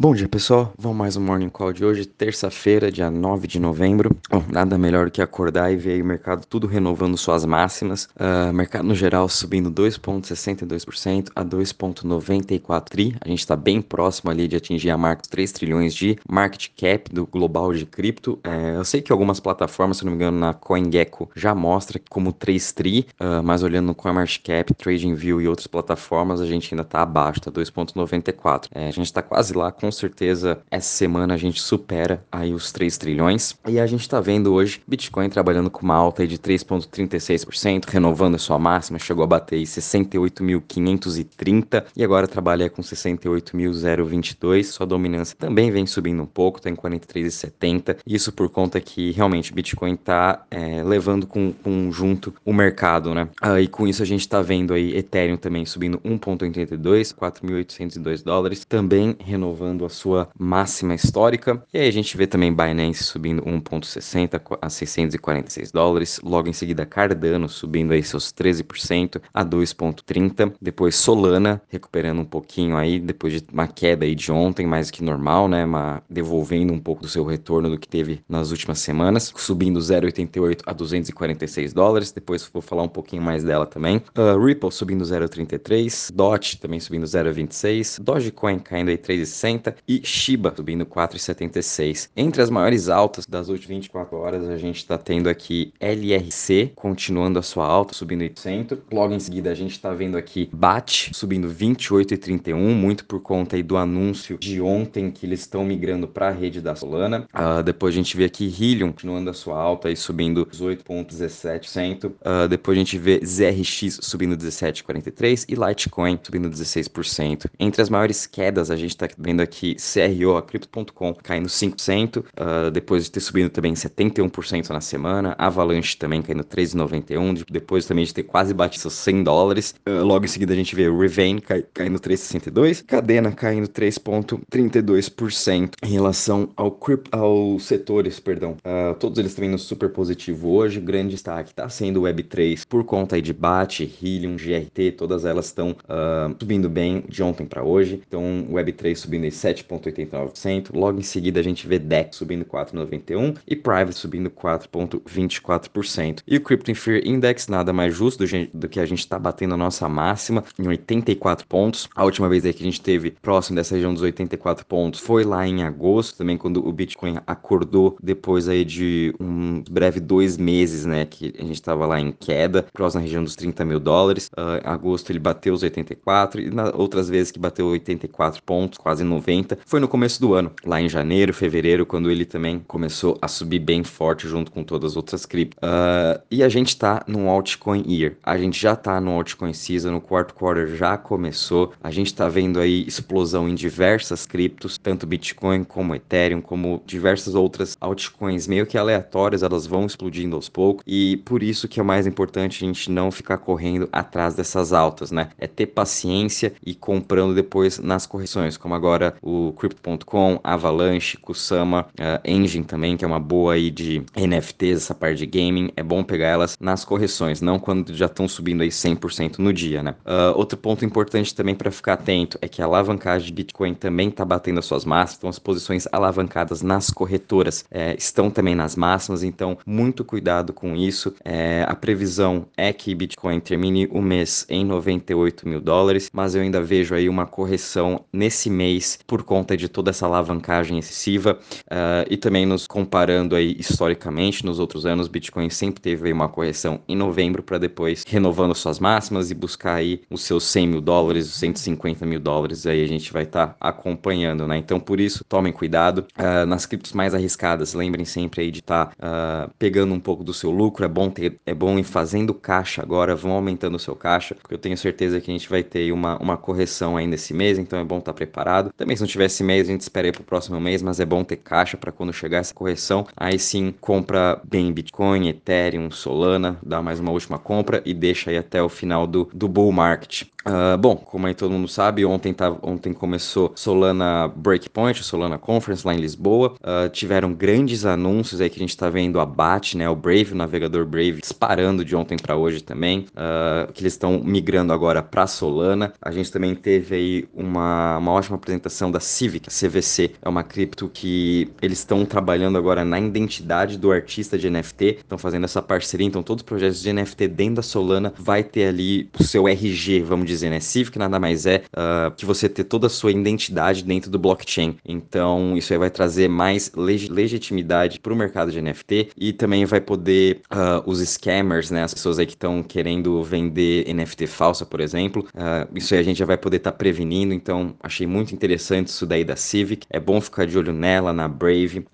Bom dia, pessoal. Vamos mais um Morning Call de hoje, terça-feira, dia 9 de novembro. Bom, nada melhor do que acordar e ver o mercado tudo renovando suas máximas. Uh, mercado no geral subindo 2,62% a 2,94 tri. A gente está bem próximo ali de atingir a marca dos 3 trilhões de market cap do global de cripto. É, eu sei que algumas plataformas, se não me engano, na CoinGecko já mostra como 3 tri, uh, mas olhando no CoinMarketCap, TradingView e outras plataformas, a gente ainda está abaixo, está 2,94. É, a gente está quase lá com com certeza essa semana a gente supera aí os 3 trilhões. E a gente está vendo hoje Bitcoin trabalhando com uma alta de 3,36%, renovando a sua máxima, chegou a bater 68.530 e agora trabalha com 68.022. Sua dominância também vem subindo um pouco, está em 43,70. Isso por conta que realmente Bitcoin está é, levando com, com junto o mercado, né? Ah, e com isso a gente está vendo aí Ethereum também subindo 1,82, 4.802 dólares, também renovando a sua máxima histórica. E aí a gente vê também Binance subindo 1,60 a 646 dólares. Logo em seguida, Cardano subindo aí seus 13% a 2,30. Depois Solana recuperando um pouquinho aí, depois de uma queda aí de ontem, mais que normal, né? Uma, devolvendo um pouco do seu retorno do que teve nas últimas semanas, subindo 0,88 a 246 dólares. Depois vou falar um pouquinho mais dela também. Uh, Ripple subindo 0,33. DOT também subindo 0,26. Dogecoin caindo aí 3,60 e Shiba subindo 4,76. Entre as maiores altas das últimas 24 horas, a gente está tendo aqui LRC continuando a sua alta, subindo 8%. Logo em seguida, a gente está vendo aqui BAT subindo 28,31, muito por conta aí do anúncio de ontem que eles estão migrando para a rede da Solana. Uh, depois a gente vê aqui Helium continuando a sua alta e subindo 18,17%. Uh, depois a gente vê ZRX subindo 17,43% e Litecoin subindo 16%. Entre as maiores quedas, a gente está vendo aqui que CRO, a Crypto.com, caindo 5%, uh, depois de ter subido também 71% na semana, Avalanche também caindo 3,91%, depois também de ter quase batido 100 dólares, uh, logo em seguida a gente vê o Revane cai, caindo 3,62%, Cadena caindo 3,32% em relação ao crypt, aos setores, perdão, uh, todos eles também no super positivo hoje, grande destaque está sendo o Web3 por conta aí de BAT, Helium, GRT, todas elas estão subindo bem de ontem para hoje, então o Web3 subindo 7 7,89%. Logo em seguida a gente vê DEX subindo 4,91% e Private subindo 4,24%. E o Crypto Fear Index nada mais justo do, que a gente está batendo a nossa máxima em 84 pontos. A última vez aí que a gente teve próximo dessa região dos 84 pontos foi lá em agosto, também quando o Bitcoin acordou depois aí de um breve dois meses, né, que a gente estava lá em queda, próximo na região dos 30 mil dólares. Uh, agosto ele bateu os 84 e na outras vezes que bateu 84 pontos, quase 90 foi no começo do ano, lá em janeiro, fevereiro, quando ele também começou a subir bem forte junto com todas as outras criptos. Uh, e a gente tá no altcoin year. A gente já tá no altcoin season, no quarto quarter já começou. A gente tá vendo aí explosão em diversas criptos, tanto Bitcoin como Ethereum, como diversas outras altcoins meio que aleatórias, elas vão explodindo aos poucos. E por isso que é mais importante a gente não ficar correndo atrás dessas altas, né? É ter paciência e comprando depois nas correções, como agora o Crypto.com, Avalanche, Kusama, uh, Engine também, que é uma boa aí de NFTs, essa parte de gaming. É bom pegar elas nas correções, não quando já estão subindo aí 100% no dia, né? Uh, outro ponto importante também para ficar atento é que a alavancagem de Bitcoin também está batendo as suas máximas, então as posições alavancadas nas corretoras é, estão também nas máximas, então muito cuidado com isso. É, a previsão é que Bitcoin termine o mês em 98 mil dólares, mas eu ainda vejo aí uma correção nesse mês por conta de toda essa alavancagem excessiva uh, e também nos comparando aí historicamente nos outros anos, Bitcoin sempre teve uma correção em novembro para depois renovando suas máximas e buscar aí os seus 100 mil dólares, os 150 mil dólares, aí a gente vai estar tá acompanhando, né? Então por isso tomem cuidado uh, nas criptos mais arriscadas, lembrem sempre aí de estar tá, uh, pegando um pouco do seu lucro, é bom ter, é bom ir fazendo caixa agora, vão aumentando o seu caixa, porque eu tenho certeza que a gente vai ter uma, uma correção ainda esse mês, então é bom estar tá preparado. Também não tiver esse mês, a gente espera aí pro próximo mês, mas é bom ter caixa para quando chegar essa correção. Aí sim, compra bem Bitcoin, Ethereum, Solana, dá mais uma última compra e deixa aí até o final do, do bull market. Uh, bom, como aí todo mundo sabe, ontem, tá, ontem começou Solana Breakpoint, Solana Conference lá em Lisboa. Uh, tiveram grandes anúncios aí que a gente está vendo a BAT, né, o Brave, o navegador Brave, disparando de ontem para hoje também, uh, que eles estão migrando agora para Solana. A gente também teve aí uma, uma ótima apresentação questão da Civic, CVC, é uma cripto que eles estão trabalhando agora na identidade do artista de NFT, estão fazendo essa parceria, então todos os projetos de NFT dentro da Solana vai ter ali o seu RG, vamos dizer, né? Civic nada mais é uh, que você ter toda a sua identidade dentro do blockchain. Então isso aí vai trazer mais leg legitimidade para o mercado de NFT e também vai poder uh, os scammers, né? As pessoas aí que estão querendo vender NFT falsa, por exemplo, uh, isso aí a gente já vai poder estar tá prevenindo. Então achei muito interessante isso daí da Civic. É bom ficar de olho nela, na Brave.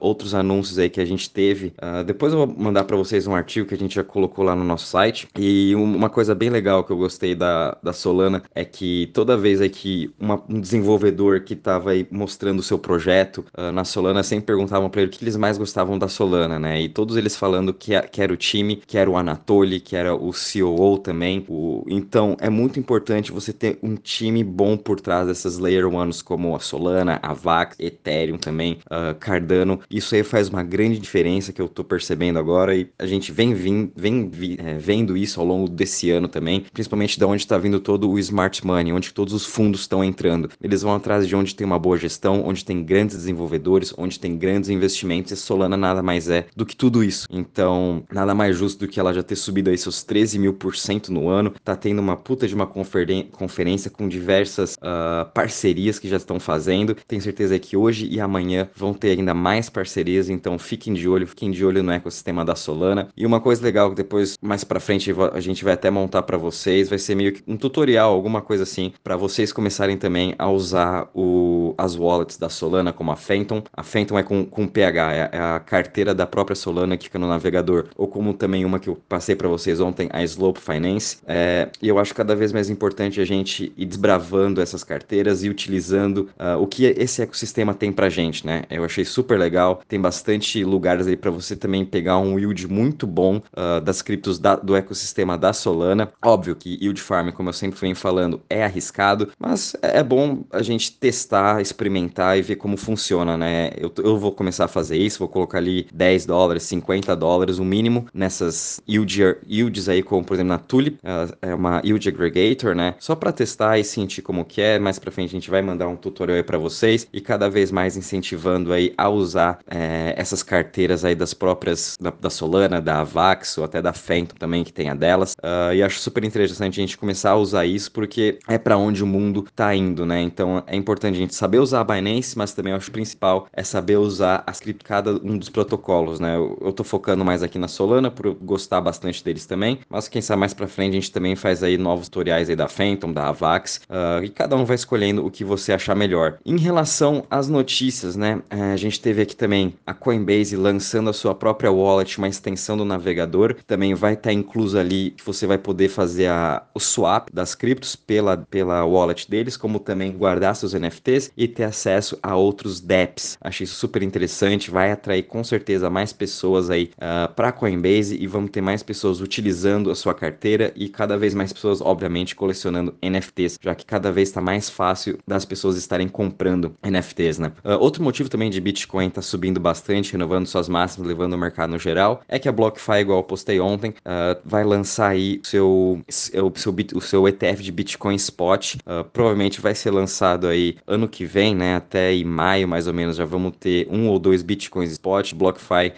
outros anúncios aí que a gente teve. depois eu vou mandar para vocês um artigo que a gente já colocou lá no nosso site. E uma coisa bem legal que eu gostei da, da Solana é que toda vez aí que uma, um desenvolvedor que estava aí mostrando o seu projeto uh, na Solana sempre perguntavam para ele o que eles mais gostavam da Solana, né? E todos eles falando que, a, que era o time, que era o Anatoly, que era o COO também. O, então é muito importante você ter um time bom por trás dessas Layer Como a Solana, a Vax, Ethereum também, uh, Cardano. Isso aí faz uma grande diferença que eu tô percebendo agora e a gente vem, vim, vem vi, é, vendo isso ao longo desse ano também, principalmente da onde está vindo todo o smart money, onde todos os fundos estão entrando. Eles vão atrás de onde tem uma boa gestão, onde tem grandes desenvolvedores, onde tem grandes investimentos, e Solana nada mais é do que tudo isso. Então, nada mais justo do que ela já ter subido aí seus 13 mil por cento no ano, tá tendo uma puta de uma conferência com diversas uh, parcerias que já estão fazendo. Tenho certeza que hoje e amanhã vão ter ainda mais parcerias, então fiquem de olho, fiquem de olho no ecossistema da Solana. E uma coisa legal que depois, mais para frente, a gente vai até montar para vocês, vai ser meio que um tutorial, alguma coisa assim, para vocês começarem também a usar o, as wallets da Solana, como a Phantom. A Phantom é com, com PH, é, é a carteira da própria Solana que fica no navegador, ou como também uma que eu passei para vocês ontem, a Slope Finance. É, e eu acho cada vez mais importante a gente ir desbravando essas carteiras e utilizando uh, o que esse ecossistema tem pra gente, né? Eu achei super legal, tem bastante lugares aí para você também pegar um yield muito bom uh, das criptos da, do ecossistema da Solana. Óbvio que yield farm, como eu sempre venho falando, é arriscado, mas é bom a gente testar, experimentar e ver como funciona, né? Eu, eu vou começar a fazer isso, vou colocar ali 10 dólares, 50 dólares, o mínimo, nessas yield, yields aí, como por exemplo na Tulip, é uma yield aggregator, né? Só para testar e sentir como que é. Mais para frente a gente vai mandar um tutorial aí para vocês e cada vez mais incentivando aí a usar é, essas carteiras aí das próprias da, da Solana, da Avax ou até da Phantom também que tem a delas. Uh, e acho super interessante a gente começar a usar isso porque é para onde o mundo tá indo, né? Então é importante a gente saber usar a Binance, mas também acho principal é saber usar as cada um dos protocolos, né? Eu, eu tô focando mais aqui na Solana por gostar bastante deles também, mas quem sabe mais para frente a gente também faz aí novos tutoriais aí da Phantom, da Avax, uh, e cada um vai escolhendo o que você achar melhor. Em relação às notícias, né? Uh, a gente teve aqui também a Coinbase lançando a sua própria wallet, uma extensão do navegador, também vai estar tá incluso ali que você vai poder fazer a, o swap das criptos pela, pela wallet deles, como também guardar seus NFTs e ter acesso a outros dApps. Achei isso super interessante, vai atrair com certeza mais pessoas aí uh, ah, para Coinbase e vamos ter mais pessoas utilizando a sua carteira e cada vez mais pessoas, obviamente, colecionando NFTs, já que cada vez está mais fácil das pessoas estarem comprando NFTs, né? Uh, outro motivo também de Bitcoin tá subindo bastante, renovando suas máximas, levando o mercado no geral, é que a BlockFi, igual eu postei ontem, uh, vai lançar aí o seu, seu, seu, o seu ETF de Bitcoin Spot. Uh, provavelmente vai ser lançado aí ano que vem, né? Até em maio, mais ou menos, já vamos ter um ou dois Bitcoins Spot. BlockFi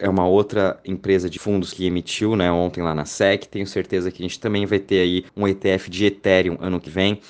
é uma outra empresa de fundos que emitiu, né? Ontem lá na SEC. Tenho certeza que a gente também vai ter aí um ETF de Ethereum ano que vem.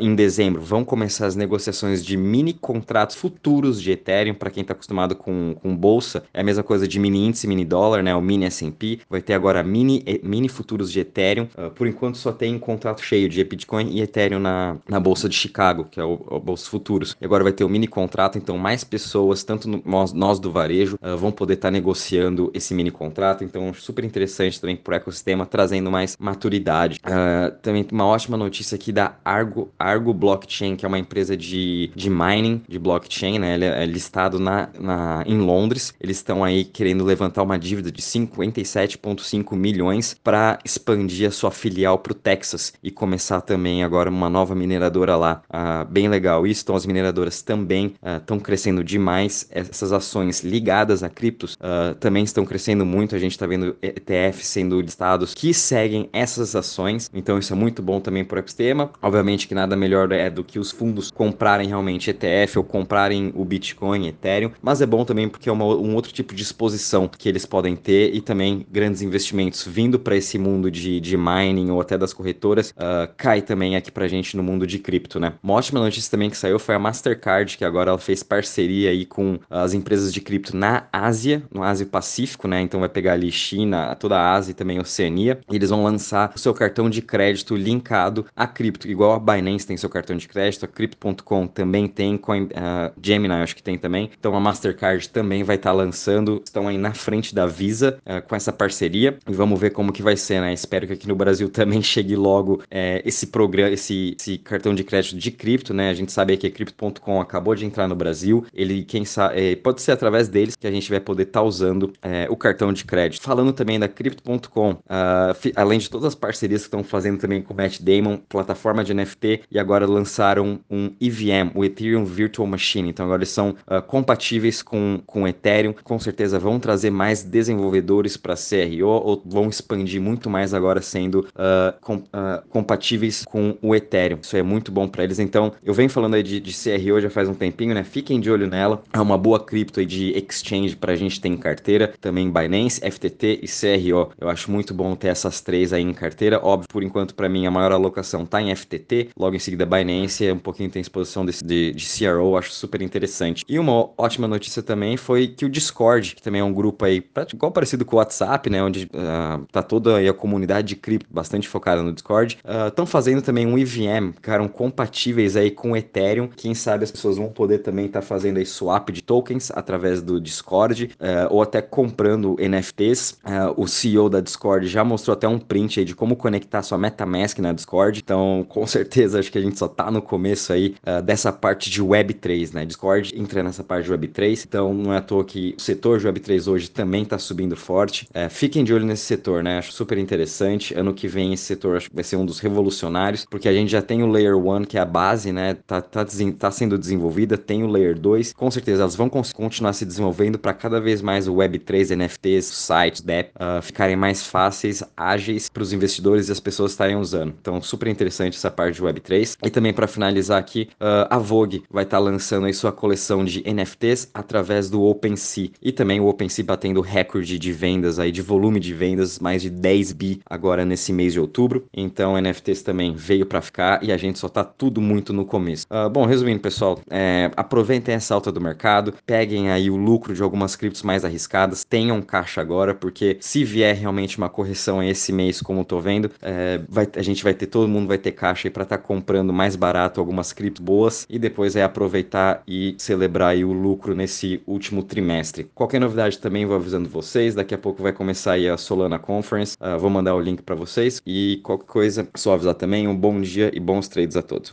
Em dezembro vão começar as negociações de mini contratos futuros de Ethereum. Para quem está acostumado com, com bolsa, é a mesma coisa de mini índice, mini dólar, né? O mini S&P. Vai ter agora mini, mini futuros de Ethereum. Uh, por enquanto só tem contrato cheio de Bitcoin e Ethereum na, na bolsa de Chicago, que é o, o bolsa futuros. E agora vai ter o mini contrato, então mais pessoas, tanto no, nós, nós, do varejo, uh, vão poder estar tá negociando esse mini contrato. Então super interessante também para o ecossistema, trazendo mais maturidade. Uh, também uma ótima notícia aqui da Argo, Argo Blockchain, que é uma empresa de, de mining de blockchain, né? Ele é listado na, na, em Londres. Eles estão aí querendo levantar uma dívida de 57,5 milhões para expandir a sua filial para o Texas e começar também agora uma nova mineradora lá. Uh, bem legal isso. Então as mineradoras também estão uh, crescendo demais. Essas ações ligadas a criptos uh, também estão crescendo muito. A gente está vendo ETFs sendo listados que seguem essas ações. Então isso é muito bom também para o ecossistema. Obviamente que nada melhor é do que os fundos comprarem realmente ETF ou comprarem o Bitcoin, Ethereum, mas é bom também porque é uma, um outro tipo de exposição que eles podem ter e também grandes investimentos vindo para esse mundo de, de mining ou até das corretoras, uh, cai também aqui pra gente no mundo de cripto, né? Uma ótima notícia também que saiu foi a Mastercard, que agora ela fez parceria aí com as empresas de cripto na Ásia, no Ásia Pacífico, né? Então vai pegar ali China, toda a Ásia e também Oceania, e eles vão lançar o seu cartão de crédito linkado a cripto, igual a Binance tem seu cartão de crédito, Crypto.com também tem, Coin, uh, Gemini acho que tem também, então a Mastercard também vai estar tá lançando, estão aí na frente da Visa uh, com essa parceria, e vamos ver como que vai ser, né? Espero que aqui no Brasil também chegue logo é, esse programa, esse, esse, cartão de crédito de cripto, né? A gente sabe que a Crypto.com acabou de entrar no Brasil, ele, quem sabe, é, pode ser através deles que a gente vai poder estar tá usando o cartão de crédito. Falando também da Crypto.com, uh, além de todas as parcerias que estão fazendo também com o Matt Damon, plataforma de NFT, e agora lançaram um EVM, o Ethereum Virtual Machine. Então agora eles são uh, compatíveis com, com Ethereum, com certeza vão trazer mais desenvolvedores para CRO ou vão expandir muito mais agora sendo uh, com, uh, compatíveis com o Ethereum. Isso é muito bom para eles. Então eu venho falando aí de, de CRO já faz um tempinho, né? Fiquem de olho nela. É uma boa cripto aí de exchange para a gente ter em carteira. Também Binance, FTT e CRO. Eu acho muito bom ter essas três aí em carteira. Óbvio, por enquanto, para mim, a maior alocação tá em FTT. Logo em seguida, Binance. Um pouquinho tem exposição de, de, de CRO. Acho super interessante. E uma ótima notícia também foi que o Discord, que também é um grupo aí, igual parecido com o WhatsApp, né? Onde uh, tá toda a comunidade de cripto bastante focada no Discord, estão uh, fazendo também um EVM, ficaram compatíveis aí com o Ethereum. Quem sabe as pessoas vão poder também estar tá fazendo aí swap de tokens através do Discord, uh, ou até comprando NFTs. O CEO da Discord já mostrou até um print aí de como conectar sua MetaMask na Discord. Então, com certeza, acho que a gente só tá no começo aí dessa parte de Web3, né? Discord entra nessa parte de Web3, então não é à toa que o setor de Web3 hoje também tá subindo forte. fiquem de olho nesse setor, né? Acho super interessante. Ano que vem esse setor acho que vai ser um dos revolucionários, porque a gente já tem o Layer 1, que é a base, né? Tá, tá, tá sendo desenvolvida, tem o Layer 2. Com certeza elas vão continuar se desenvolvendo para cada vez mais o Web3, NFTs, sites, DApp uh, ficarem mais fáceis, ágeis para os investidores e as pessoas estarem usando. Então, super interessante essa parte de Web3. E também para finalizar aqui, uh, a Vogue vai estar tá lançando aí sua coleção de NFTs através do OpenSea. E também o OpenSea batendo recorde de vendas aí, de volume de vendas, mais de 10 bi agora nesse mês de outubro. Então, NFTs também veio para ficar e a gente só tá tudo muito no começo. Uh, bom, resumindo, pessoal, é, aproveitem essa alta do mercado, peguem aí o lucro de algumas criptos mais arriscadas, tenham caixa agora, porque se vier realmente uma correção esse mês, como tô vendo, é, vai, a gente vai ter, todo mundo vai ter caixa aí para estar tá comprando mais barato algumas criptos boas e depois é aproveitar e celebrar o lucro nesse último trimestre. Qualquer novidade também vou avisando vocês, daqui a pouco vai começar a Solana Conference, uh, vou mandar o link para vocês e qualquer coisa, só avisar também. Um bom dia e bons trades a todos.